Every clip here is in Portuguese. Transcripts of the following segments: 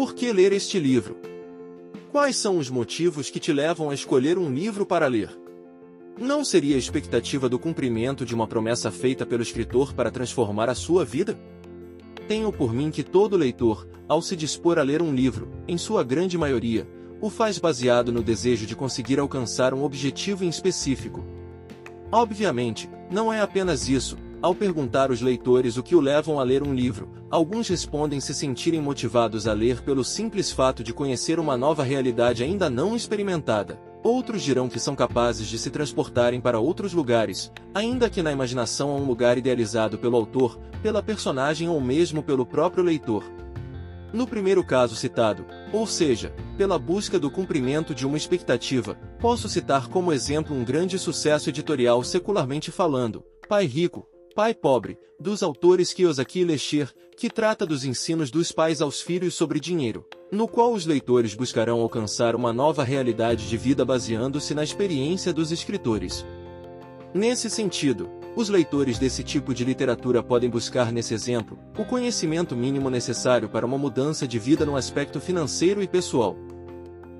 Por que ler este livro? Quais são os motivos que te levam a escolher um livro para ler? Não seria a expectativa do cumprimento de uma promessa feita pelo escritor para transformar a sua vida? Tenho por mim que todo leitor, ao se dispor a ler um livro, em sua grande maioria, o faz baseado no desejo de conseguir alcançar um objetivo em específico. Obviamente, não é apenas isso, ao perguntar os leitores o que o levam a ler um livro, alguns respondem se sentirem motivados a ler pelo simples fato de conhecer uma nova realidade ainda não experimentada. Outros dirão que são capazes de se transportarem para outros lugares, ainda que na imaginação a um lugar idealizado pelo autor, pela personagem ou mesmo pelo próprio leitor. No primeiro caso citado, ou seja, pela busca do cumprimento de uma expectativa, posso citar como exemplo um grande sucesso editorial secularmente falando, Pai Rico, Pai Pobre, dos autores Kiyosaki e Lesher, que trata dos ensinos dos pais aos filhos sobre dinheiro, no qual os leitores buscarão alcançar uma nova realidade de vida baseando-se na experiência dos escritores. Nesse sentido, os leitores desse tipo de literatura podem buscar nesse exemplo o conhecimento mínimo necessário para uma mudança de vida no aspecto financeiro e pessoal.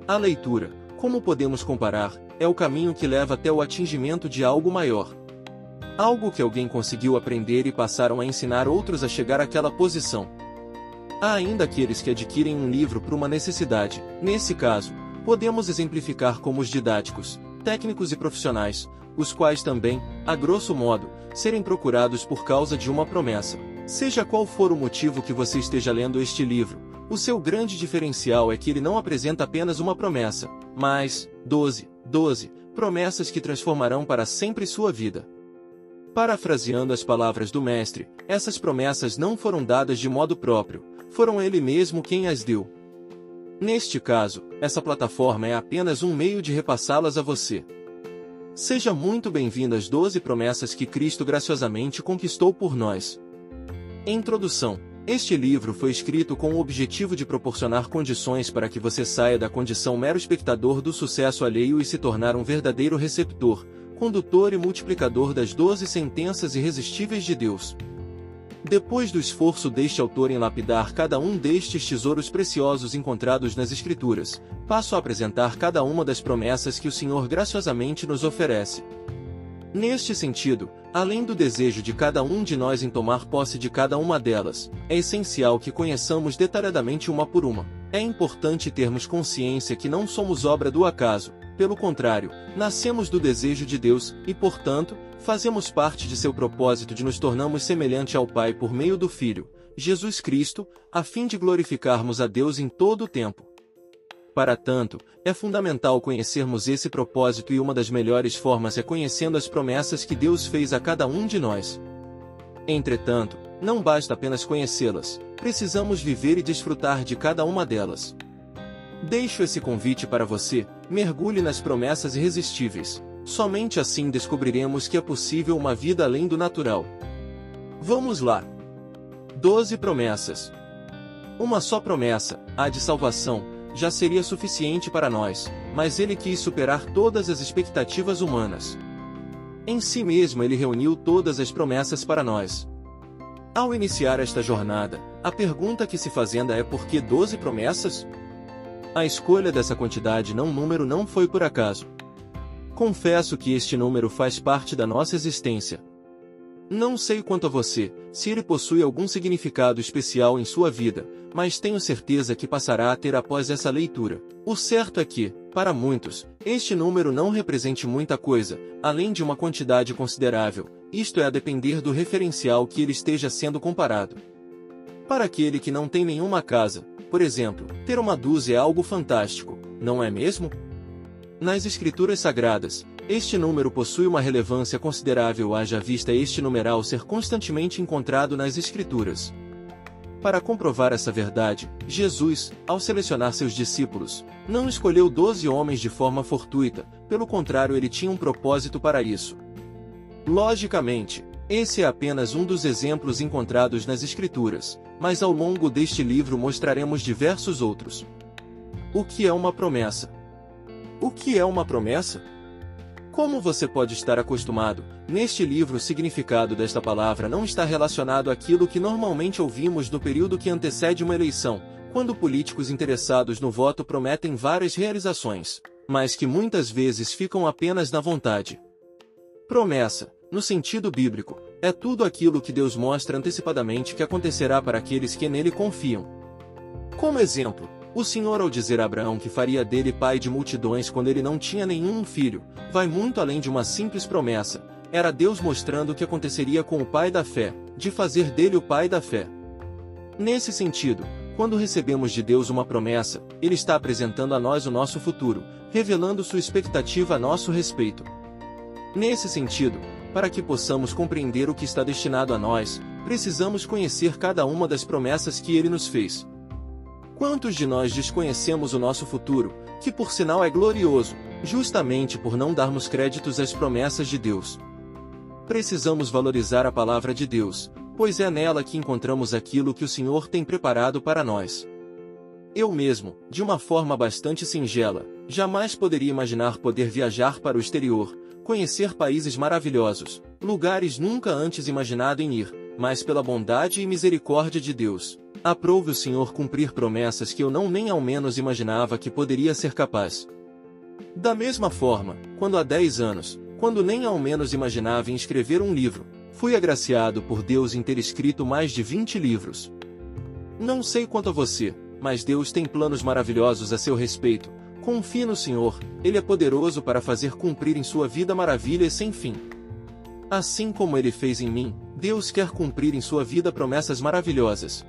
A leitura, como podemos comparar, é o caminho que leva até o atingimento de algo maior. Algo que alguém conseguiu aprender e passaram a ensinar outros a chegar àquela posição. Há ainda aqueles que adquirem um livro por uma necessidade. Nesse caso, podemos exemplificar como os didáticos, técnicos e profissionais, os quais também, a grosso modo, serem procurados por causa de uma promessa. Seja qual for o motivo que você esteja lendo este livro, o seu grande diferencial é que ele não apresenta apenas uma promessa, mas 12, 12 promessas que transformarão para sempre sua vida. Parafraseando as palavras do Mestre, essas promessas não foram dadas de modo próprio, foram ele mesmo quem as deu. Neste caso, essa plataforma é apenas um meio de repassá-las a você. Seja muito bem-vindo às 12 promessas que Cristo graciosamente conquistou por nós. Introdução Este livro foi escrito com o objetivo de proporcionar condições para que você saia da condição mero espectador do sucesso alheio e se tornar um verdadeiro receptor, condutor e multiplicador das doze sentenças irresistíveis de Deus. Depois do esforço deste autor em lapidar cada um destes tesouros preciosos encontrados nas Escrituras, passo a apresentar cada uma das promessas que o Senhor graciosamente nos oferece. Neste sentido, além do desejo de cada um de nós em tomar posse de cada uma delas, é essencial que conheçamos detalhadamente uma por uma. É importante termos consciência que não somos obra do acaso, pelo contrário, nascemos do desejo de Deus e, portanto, fazemos parte de seu propósito de nos tornarmos semelhante ao Pai por meio do Filho, Jesus Cristo, a fim de glorificarmos a Deus em todo o tempo. Para tanto, é fundamental conhecermos esse propósito e uma das melhores formas é conhecendo as promessas que Deus fez a cada um de nós. Entretanto, não basta apenas conhecê-las, precisamos viver e desfrutar de cada uma delas. Deixo esse convite para você, mergulhe nas promessas irresistíveis. Somente assim descobriremos que é possível uma vida além do natural. Vamos lá! 12 promessas. Uma só promessa, a de salvação, já seria suficiente para nós, mas ele quis superar todas as expectativas humanas. Em si mesmo ele reuniu todas as promessas para nós. Ao iniciar esta jornada, a pergunta que se fazenda é por que 12 promessas? A escolha dessa quantidade não número não foi por acaso. Confesso que este número faz parte da nossa existência. Não sei quanto a você, se ele possui algum significado especial em sua vida, mas tenho certeza que passará a ter após essa leitura. O certo é que, para muitos, este número não represente muita coisa, além de uma quantidade considerável, isto é a depender do referencial que ele esteja sendo comparado. Para aquele que não tem nenhuma casa, por exemplo, ter uma dúzia é algo fantástico, não é mesmo? Nas escrituras sagradas, este número possui uma relevância considerável haja vista este numeral ser constantemente encontrado nas escrituras. Para comprovar essa verdade, Jesus, ao selecionar seus discípulos, não escolheu doze homens de forma fortuita, pelo contrário ele tinha um propósito para isso. Logicamente, esse é apenas um dos exemplos encontrados nas Escrituras, mas ao longo deste livro mostraremos diversos outros. O que é uma promessa? O que é uma promessa? Como você pode estar acostumado, neste livro o significado desta palavra não está relacionado àquilo que normalmente ouvimos no período que antecede uma eleição, quando políticos interessados no voto prometem várias realizações, mas que muitas vezes ficam apenas na vontade. Promessa, no sentido bíblico, é tudo aquilo que Deus mostra antecipadamente que acontecerá para aqueles que nele confiam. Como exemplo, o Senhor, ao dizer a Abraão que faria dele pai de multidões quando ele não tinha nenhum filho, vai muito além de uma simples promessa. Era Deus mostrando o que aconteceria com o pai da fé, de fazer dele o pai da fé. Nesse sentido, quando recebemos de Deus uma promessa, Ele está apresentando a nós o nosso futuro, revelando sua expectativa a nosso respeito. Nesse sentido, para que possamos compreender o que está destinado a nós, precisamos conhecer cada uma das promessas que Ele nos fez. Quantos de nós desconhecemos o nosso futuro, que por sinal é glorioso, justamente por não darmos créditos às promessas de Deus? Precisamos valorizar a palavra de Deus, pois é nela que encontramos aquilo que o Senhor tem preparado para nós. Eu mesmo, de uma forma bastante singela, jamais poderia imaginar poder viajar para o exterior, conhecer países maravilhosos, lugares nunca antes imaginado em ir, mas pela bondade e misericórdia de Deus, aprove o Senhor cumprir promessas que eu não nem ao menos imaginava que poderia ser capaz. Da mesma forma, quando há 10 anos, quando nem ao menos imaginava em escrever um livro, Fui agraciado por Deus em ter escrito mais de 20 livros. Não sei quanto a você, mas Deus tem planos maravilhosos a seu respeito. Confie no Senhor, Ele é poderoso para fazer cumprir em sua vida maravilhas sem fim. Assim como Ele fez em mim, Deus quer cumprir em sua vida promessas maravilhosas.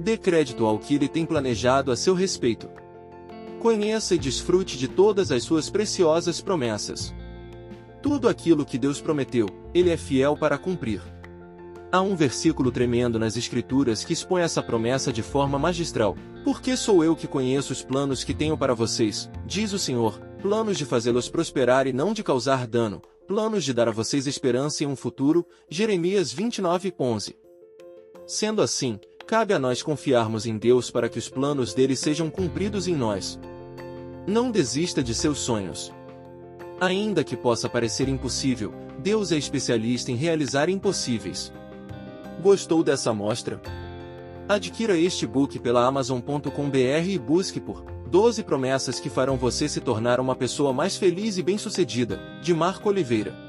Dê crédito ao que Ele tem planejado a seu respeito. Conheça e desfrute de todas as suas preciosas promessas. Tudo aquilo que Deus prometeu, Ele é fiel para cumprir. Há um versículo tremendo nas Escrituras que expõe essa promessa de forma magistral. Porque sou eu que conheço os planos que tenho para vocês, diz o Senhor, planos de fazê-los prosperar e não de causar dano, planos de dar a vocês esperança em um futuro. Jeremias 29, 11. Sendo assim, cabe a nós confiarmos em Deus para que os planos dele sejam cumpridos em nós. Não desista de seus sonhos. Ainda que possa parecer impossível, Deus é especialista em realizar impossíveis. Gostou dessa amostra? Adquira este book pela Amazon.com.br e busque por 12 promessas que farão você se tornar uma pessoa mais feliz e bem-sucedida, de Marco Oliveira.